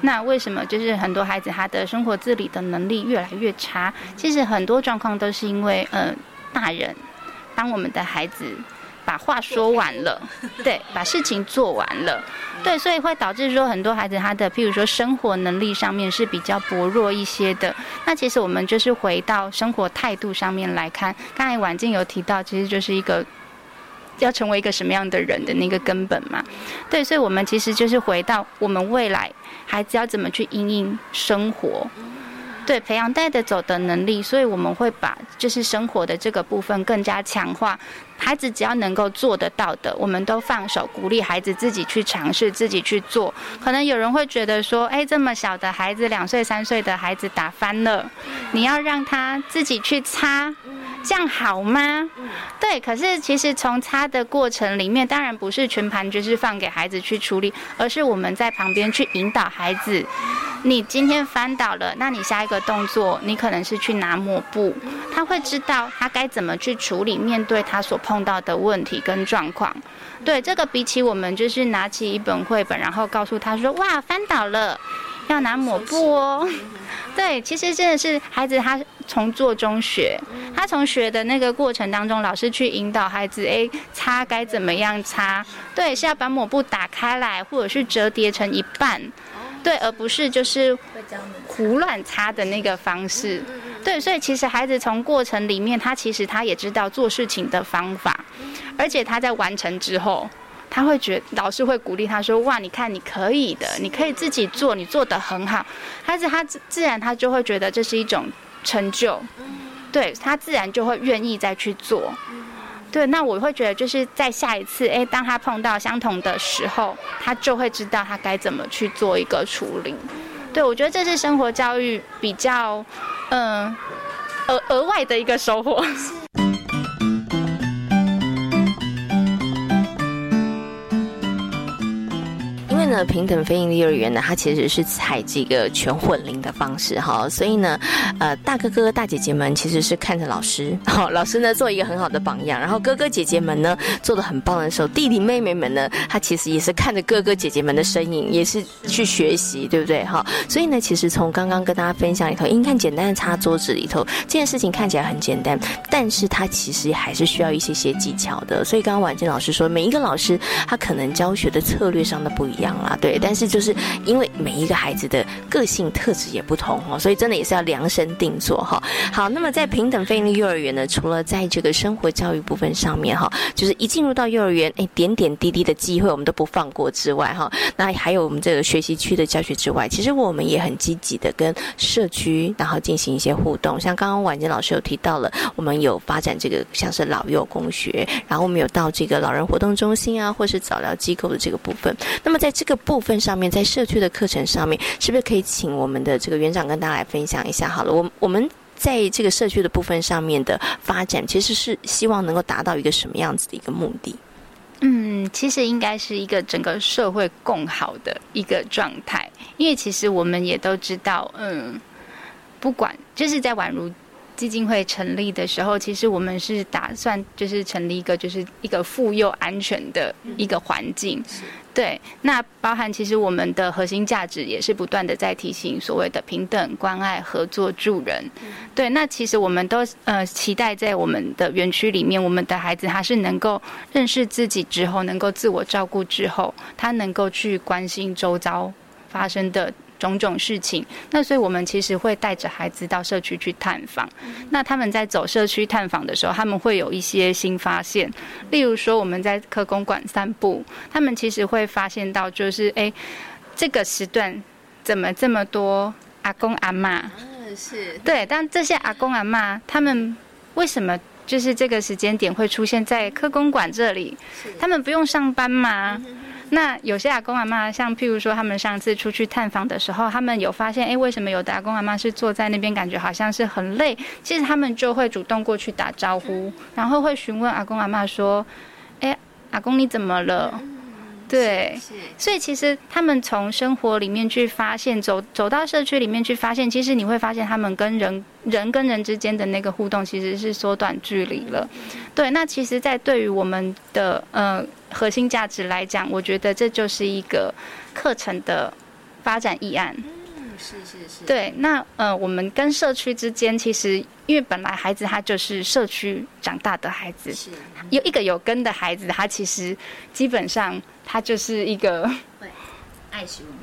那为什么就是很多孩子他的生活自理的能力越来越差？其实很多状况都是因为，呃，大人当我们的孩子。把话说完了，对，把事情做完了，对，所以会导致说很多孩子他的，譬如说生活能力上面是比较薄弱一些的。那其实我们就是回到生活态度上面来看，刚才婉静有提到，其实就是一个要成为一个什么样的人的那个根本嘛。对，所以我们其实就是回到我们未来孩子要怎么去应应生活。对，培养带得走的能力，所以我们会把就是生活的这个部分更加强化。孩子只要能够做得到的，我们都放手鼓励孩子自己去尝试，自己去做。可能有人会觉得说，哎，这么小的孩子，两岁三岁的孩子打翻了，你要让他自己去擦。这样好吗？对，可是其实从擦的过程里面，当然不是全盘就是放给孩子去处理，而是我们在旁边去引导孩子。你今天翻倒了，那你下一个动作，你可能是去拿抹布，他会知道他该怎么去处理面对他所碰到的问题跟状况。对，这个比起我们就是拿起一本绘本，然后告诉他说：“哇，翻倒了，要拿抹布哦。”对，其实真的是孩子他。从做中学，他从学的那个过程当中，老师去引导孩子，哎，擦该怎么样擦？对，是要把抹布打开来，或者是折叠成一半，对，而不是就是胡乱擦的那个方式。对，所以其实孩子从过程里面，他其实他也知道做事情的方法，而且他在完成之后，他会觉老师会鼓励他说：“哇，你看你可以的，你可以自己做，你做得很好。”但是他自自然他就会觉得这是一种。成就，对他自然就会愿意再去做。对，那我会觉得就是在下一次，哎，当他碰到相同的时候，他就会知道他该怎么去做一个处理。对，我觉得这是生活教育比较，嗯，额额外的一个收获。呢，平等非营利幼儿园呢，它其实是采这个全混龄的方式哈，所以呢，呃，大哥哥大姐姐们其实是看着老师，好，老师呢做一个很好的榜样，然后哥哥姐姐们呢做的很棒的时候，弟弟妹妹们呢，他其实也是看着哥哥姐姐们的身影，也是去学习，对不对？哈，所以呢，其实从刚刚跟大家分享里头，应看简单的擦桌子里头，这件事情看起来很简单，但是它其实还是需要一些些技巧的。所以刚刚婉静老师说，每一个老师他可能教学的策略上的不一样啦，对，但是就是因为每一个孩子的个性特质也不同哦，所以真的也是要量身定做哈。好，那么在平等非营利幼儿园呢，除了在这个生活教育部分上面哈，就是一进入到幼儿园，哎，点点滴滴的机会我们都不放过之外哈，那还有我们这个学习区的教学之外，其实我们也很积极的跟社区然后进行一些互动，像刚刚婉珍老师有提到了，我们有发展这个像是老幼共学，然后我们有到这个老人活动中心啊，或是早疗机构的这个部分。那么在这个部分上面，在社区的课程上面，是不是可以请我们的这个园长跟大家来分享一下？好了，我我们在这个社区的部分上面的发展，其实是希望能够达到一个什么样子的一个目的？嗯，其实应该是一个整个社会共好的一个状态，因为其实我们也都知道，嗯，不管就是在宛如。基金会成立的时候，其实我们是打算就是成立一个就是一个妇幼安全的一个环境，对。那包含其实我们的核心价值也是不断的在提醒所谓的平等、关爱、合作、助人，对。那其实我们都呃期待在我们的园区里面，我们的孩子他是能够认识自己之后，能够自我照顾之后，他能够去关心周遭发生的。种种事情，那所以我们其实会带着孩子到社区去探访。那他们在走社区探访的时候，他们会有一些新发现。例如说，我们在科公馆散步，他们其实会发现到，就是哎，这个时段怎么这么多阿公阿妈？嗯，是对。但这些阿公阿妈，他们为什么就是这个时间点会出现在科公馆这里？他们不用上班吗？那有些阿公阿妈，像譬如说，他们上次出去探访的时候，他们有发现，哎，为什么有的阿公阿妈是坐在那边，感觉好像是很累？其实他们就会主动过去打招呼，然后会询问阿公阿妈说：“哎，阿公你怎么了？”对，所以其实他们从生活里面去发现，走走到社区里面去发现，其实你会发现他们跟人人跟人之间的那个互动其实是缩短距离了。对，那其实，在对于我们的呃核心价值来讲，我觉得这就是一个课程的发展议案。是是是，对，那呃，我们跟社区之间，其实因为本来孩子他就是社区长大的孩子，是有一个有根的孩子，他其实基本上他就是一个会 爱惜我们。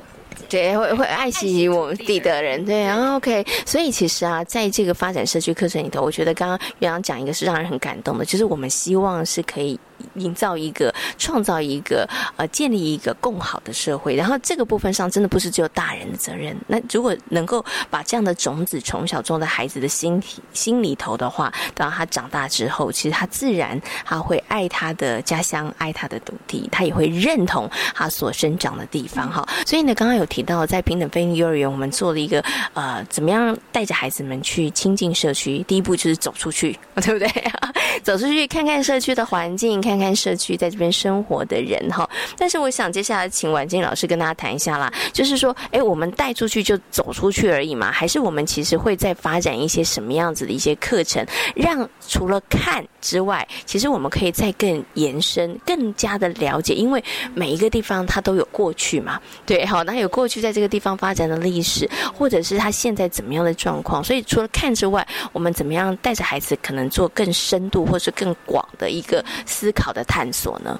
对，会会爱惜我们地的人，对，然后 OK，所以其实啊，在这个发展社区课程里头，我觉得刚刚园长讲一个是让人很感动的，就是我们希望是可以。营造一个、创造一个、呃，建立一个更好的社会。然后这个部分上，真的不是只有大人的责任。那如果能够把这样的种子从小种在孩子的心体、心里头的话，等到他长大之后，其实他自然他会爱他的家乡，爱他的土地，他也会认同他所生长的地方。哈，所以呢，刚刚有提到在平等飞行幼儿园，我们做了一个呃，怎么样带着孩子们去亲近社区？第一步就是走出去，对不对？走出去看看社区的环境。看看社区在这边生活的人哈，但是我想接下来请婉静老师跟大家谈一下啦，就是说，哎，我们带出去就走出去而已嘛，还是我们其实会再发展一些什么样子的一些课程，让除了看之外，其实我们可以再更延伸、更加的了解，因为每一个地方它都有过去嘛，对，好，那有过去在这个地方发展的历史，或者是他现在怎么样的状况，所以除了看之外，我们怎么样带着孩子可能做更深度或是更广的一个思。考的探索呢？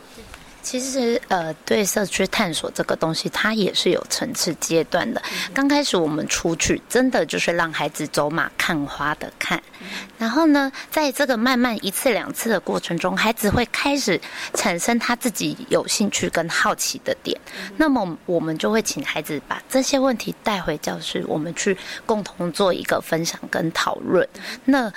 其实，呃，对社区探索这个东西，它也是有层次阶段的。刚开始我们出去，真的就是让孩子走马看花的看。然后呢，在这个慢慢一次两次的过程中，孩子会开始产生他自己有兴趣跟好奇的点。那么，我们就会请孩子把这些问题带回教室，我们去共同做一个分享跟讨论。那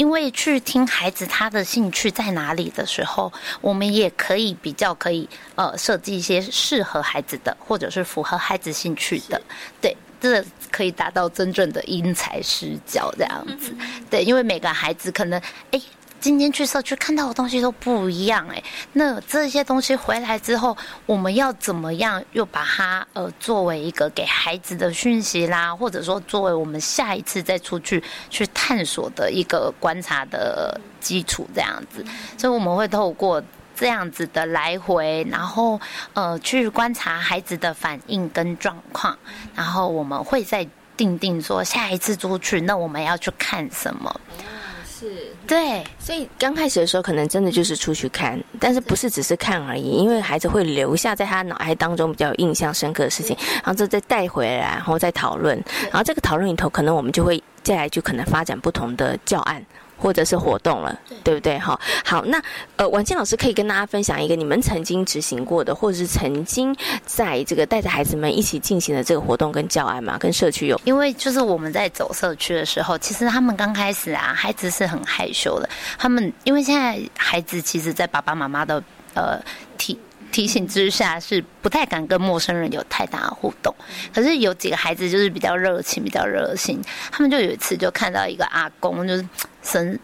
因为去听孩子他的兴趣在哪里的时候，我们也可以比较可以呃设计一些适合孩子的，或者是符合孩子兴趣的，对，这可以达到真正的因材施教这样子。对，因为每个孩子可能哎今天去社区看到的东西都不一样哎，那这些东西回来之后，我们要怎么样又把它呃作为一个给孩子的讯息啦，或者说作为我们下一次再出去去探索的一个观察的基础这样子，所以我们会透过这样子的来回，然后呃去观察孩子的反应跟状况，然后我们会再定定说下一次出去，那我们要去看什么。是。对，所以刚开始的时候，可能真的就是出去看，但是不是只是看而已，因为孩子会留下在他脑海当中比较有印象深刻的事情，然后这再带回来，然后再讨论，然后这个讨论里头，可能我们就会再来就可能发展不同的教案。或者是活动了，对不对？哈，好，那呃，婉静老师可以跟大家分享一个你们曾经执行过的，或者是曾经在这个带着孩子们一起进行的这个活动跟教案嘛，跟社区有。因为就是我们在走社区的时候，其实他们刚开始啊，孩子是很害羞的。他们因为现在孩子其实，在爸爸妈妈的呃提提醒之下，是不太敢跟陌生人有太大的互动。可是有几个孩子就是比较热情，比较热心。他们就有一次就看到一个阿公，就是。神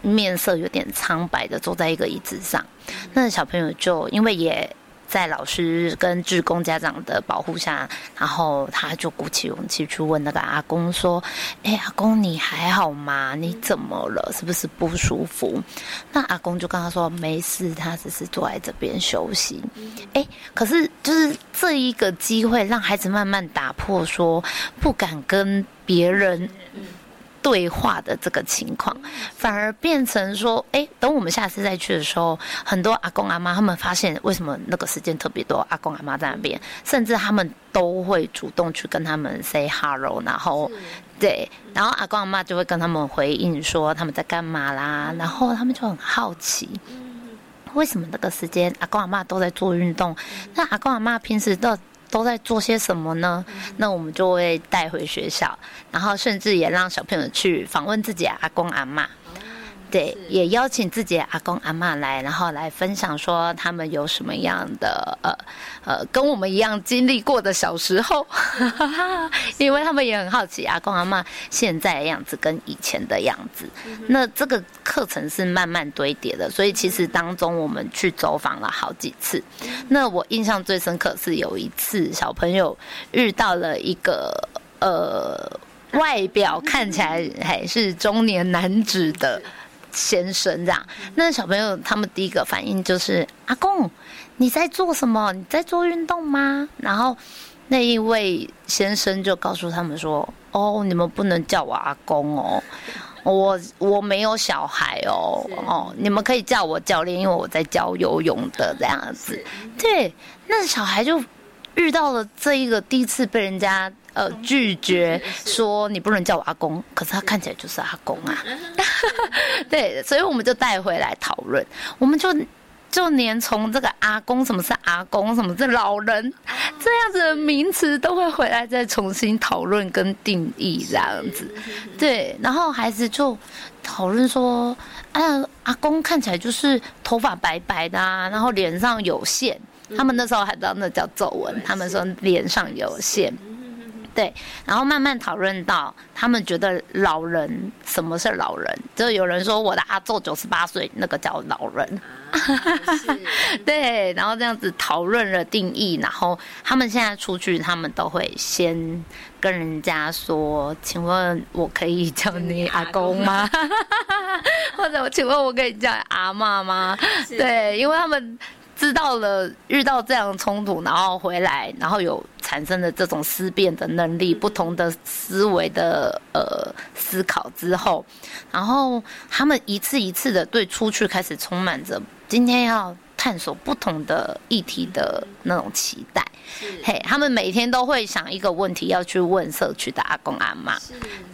面色有点苍白的坐在一个椅子上，那小朋友就因为也在老师跟志工家长的保护下，然后他就鼓起勇气去问那个阿公说：“哎，阿公你还好吗？你怎么了？是不是不舒服？”那阿公就跟他说：“没事，他只是坐在这边休息。”哎，可是就是这一个机会，让孩子慢慢打破说不敢跟别人。对话的这个情况，反而变成说，哎，等我们下次再去的时候，很多阿公阿妈他们发现，为什么那个时间特别多，阿公阿妈在那边，甚至他们都会主动去跟他们 say hello，然后，对，然后阿公阿妈就会跟他们回应说他们在干嘛啦，然后他们就很好奇，为什么那个时间阿公阿妈都在做运动，那阿公阿妈平时都。都在做些什么呢？那我们就会带回学校，然后甚至也让小朋友去访问自己阿公阿妈。对，也邀请自己的阿公阿妈来，然后来分享说他们有什么样的呃呃，跟我们一样经历过的小时候，因为他们也很好奇阿公阿妈现在的样子跟以前的样子。那这个课程是慢慢堆叠的，所以其实当中我们去走访了好几次。那我印象最深刻是有一次小朋友遇到了一个呃外表看起来还是中年男子的。先生这样，那小朋友他们第一个反应就是阿公，你在做什么？你在做运动吗？然后那一位先生就告诉他们说：“哦，你们不能叫我阿公哦，我我没有小孩哦，哦，你们可以叫我教练，因为我在教游泳的这样子。”对，那小孩就遇到了这一个第一次被人家。呃，拒绝说你不能叫我阿公，可是他看起来就是阿公啊。对，所以我们就带回来讨论，我们就就连从这个阿公什么是阿公，什么是老人这样子的名词都会回来再重新讨论跟定义这样子。对，然后孩子就讨论说，哎，阿公看起来就是头发白白的啊，然后脸上有线，他们那时候还知道那叫皱纹，他们说脸上有线。对，然后慢慢讨论到他们觉得老人什么是老人，就有人说我的阿祖九十八岁，那个叫老人。对，然后这样子讨论了定义，然后他们现在出去，他们都会先跟人家说：“请问我可以叫你阿公吗？或者请问我可以叫阿妈吗？”对，因为他们。知道了，遇到这样的冲突，然后回来，然后有产生的这种思辨的能力，不同的思维的呃思考之后，然后他们一次一次的对出去开始充满着今天要。探索不同的议题的那种期待，嘿，他们每天都会想一个问题要去问社区的阿公阿妈，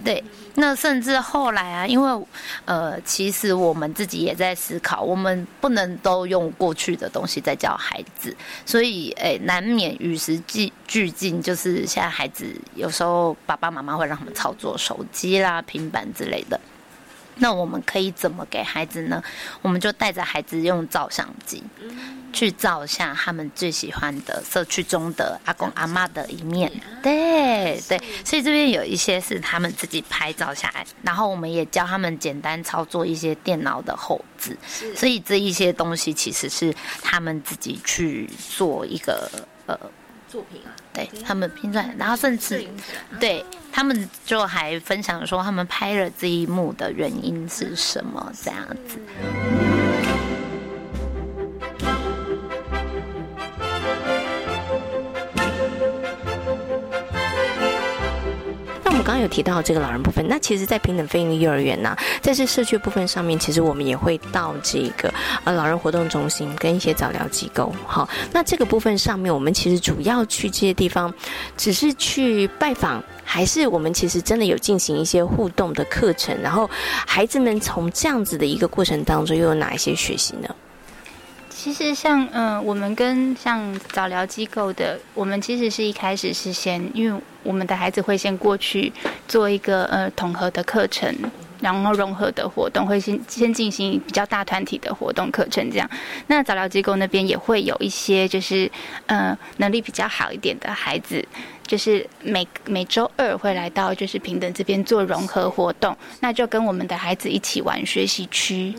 对，那甚至后来啊，因为呃，其实我们自己也在思考，我们不能都用过去的东西在教孩子，所以诶，难免与时俱俱进，就是现在孩子有时候爸爸妈妈会让他们操作手机啦、平板之类的。那我们可以怎么给孩子呢？我们就带着孩子用照相机，去照下他们最喜欢的社区中的阿公阿妈的一面。对对，所以这边有一些是他们自己拍照下来，然后我们也教他们简单操作一些电脑的后置。所以这一些东西其实是他们自己去做一个呃作品啊，对他们拼出来，然后甚至对。他们就还分享说，他们拍了这一幕的原因是什么？这样子。有提到这个老人部分，那其实，在平等非营利幼儿园呢，在这社区部分上面，其实我们也会到这个呃老人活动中心跟一些早疗机构。好，那这个部分上面，我们其实主要去这些地方，只是去拜访，还是我们其实真的有进行一些互动的课程？然后，孩子们从这样子的一个过程当中，又有哪一些学习呢？其实像嗯，我们跟像早疗机构的，我们其实是一开始是先，因为我们的孩子会先过去做一个呃统合的课程，然后融合的活动，会先先进行比较大团体的活动课程这样。那早疗机构那边也会有一些就是呃能力比较好一点的孩子，就是每每周二会来到就是平等这边做融合活动，那就跟我们的孩子一起玩学习区。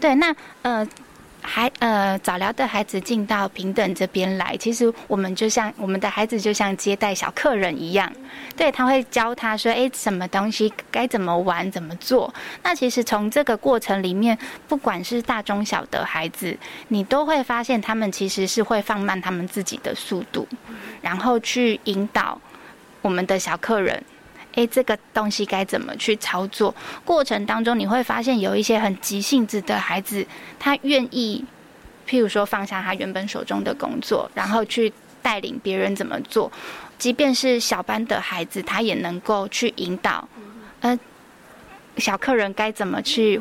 对，那呃。孩呃早疗的孩子进到平等这边来，其实我们就像我们的孩子就像接待小客人一样，对他会教他说，哎，什么东西该怎么玩怎么做。那其实从这个过程里面，不管是大中小的孩子，你都会发现他们其实是会放慢他们自己的速度，然后去引导我们的小客人。哎，这个东西该怎么去操作？过程当中你会发现有一些很急性子的孩子，他愿意，譬如说放下他原本手中的工作，然后去带领别人怎么做。即便是小班的孩子，他也能够去引导，呃，小客人该怎么去，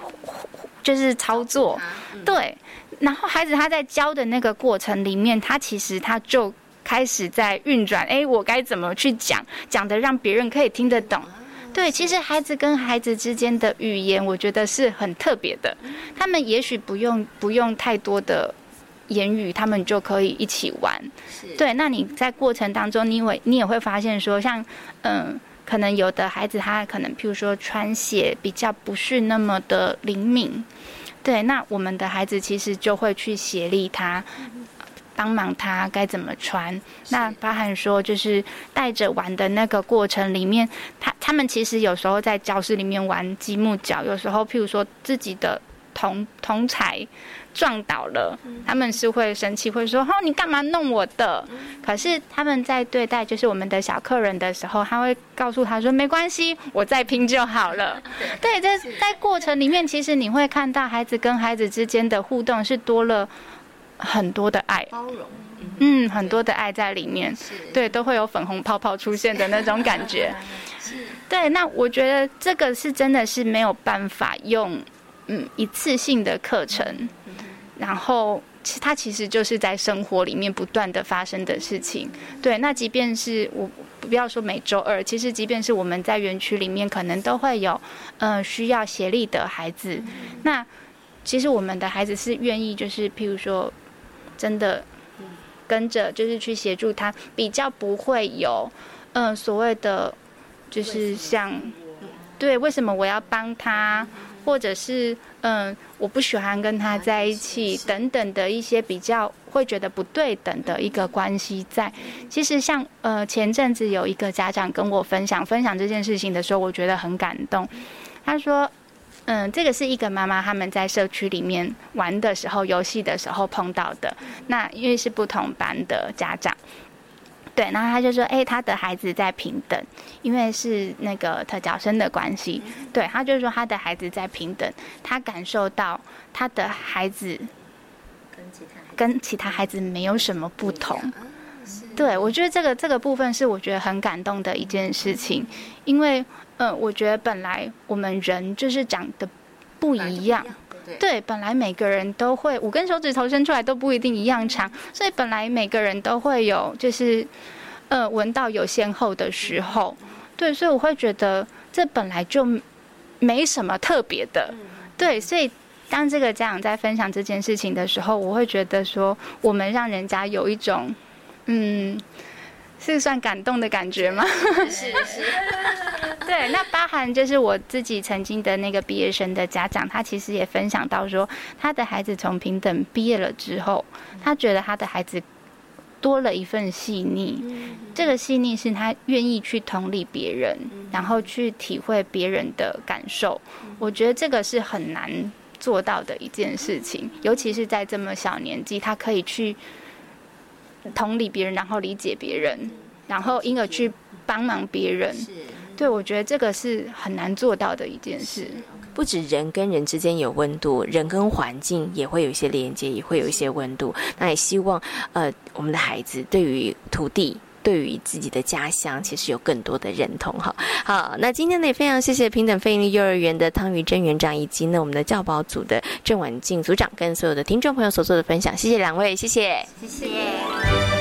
就是操作。对，然后孩子他在教的那个过程里面，他其实他就。开始在运转，哎，我该怎么去讲，讲的让别人可以听得懂？对，其实孩子跟孩子之间的语言，我觉得是很特别的。他们也许不用不用太多的言语，他们就可以一起玩。对，那你在过程当中，你会你也会发现说，像嗯，可能有的孩子他可能譬如说穿鞋比较不是那么的灵敏，对，那我们的孩子其实就会去协力他。帮忙他该怎么穿？那包含说就是带着玩的那个过程里面，他他们其实有时候在教室里面玩积木脚，有时候譬如说自己的同同才撞倒了，他们是会生气，会说：“哦，你干嘛弄我的？”可是他们在对待就是我们的小客人的时候，他会告诉他说：“没关系，我再拼就好了。”对，在在过程里面，其实你会看到孩子跟孩子之间的互动是多了。很多的爱，包容，嗯，很多的爱在里面，对，都会有粉红泡泡出现的那种感觉，对。那我觉得这个是真的是没有办法用，嗯，一次性的课程，然后其它其实就是在生活里面不断的发生的事情，对。那即便是我不要说每周二，其实即便是我们在园区里面，可能都会有，呃，需要协力的孩子，那其实我们的孩子是愿意，就是譬如说。真的跟着就是去协助他，比较不会有嗯所谓的就是像对为什么我要帮他，或者是嗯我不喜欢跟他在一起等等的一些比较会觉得不对等的一个关系在。其实像呃前阵子有一个家长跟我分享分享这件事情的时候，我觉得很感动。他说。嗯，这个是一个妈妈他们在社区里面玩的时候、游戏的时候碰到的。那因为是不同班的家长，对，然后他就说：“哎，他的孩子在平等，因为是那个特教生的关系。”对，他就说他的孩子在平等，他感受到他的孩子跟其他跟其他孩子没有什么不同。对，我觉得这个这个部分是我觉得很感动的一件事情，因为。嗯，我觉得本来我们人就是长得不一样，对，本来每个人都会五根手指头伸出来都不一定一样长，所以本来每个人都会有就是呃闻到有先后的时候，对，所以我会觉得这本来就没什么特别的。对，所以当这个家长在分享这件事情的时候，我会觉得说，我们让人家有一种，嗯。是算感动的感觉吗？是是，对。那包含就是我自己曾经的那个毕业生的家长，他其实也分享到说，他的孩子从平等毕业了之后，他觉得他的孩子多了一份细腻。这个细腻是他愿意去同理别人，然后去体会别人的感受。我觉得这个是很难做到的一件事情，尤其是在这么小年纪，他可以去。同理别人，然后理解别人，然后因而去帮忙别人。对，我觉得这个是很难做到的一件事。不止人跟人之间有温度，人跟环境也会有一些连接，也会有一些温度。那也希望，呃，我们的孩子对于土地。对于自己的家乡，其实有更多的认同哈。好，那今天呢也非常谢谢平等非营利幼儿园的汤宇珍园长，以及呢我们的教保组的郑婉静组长，跟所有的听众朋友所做的分享，谢谢两位，谢谢，谢谢。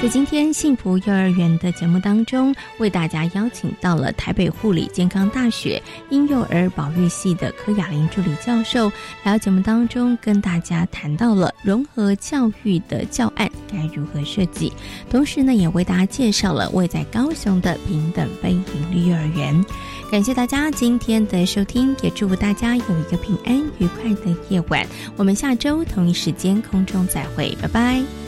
在今天幸福幼儿园的节目当中，为大家邀请到了台北护理健康大学婴幼儿保育系的柯雅玲助理教授，来到节目当中跟大家谈到了融合教育的教案该如何设计，同时呢，也为大家介绍了位在高雄的平等非营利幼儿园。感谢大家今天的收听，也祝福大家有一个平安愉快的夜晚。我们下周同一时间空中再会，拜拜。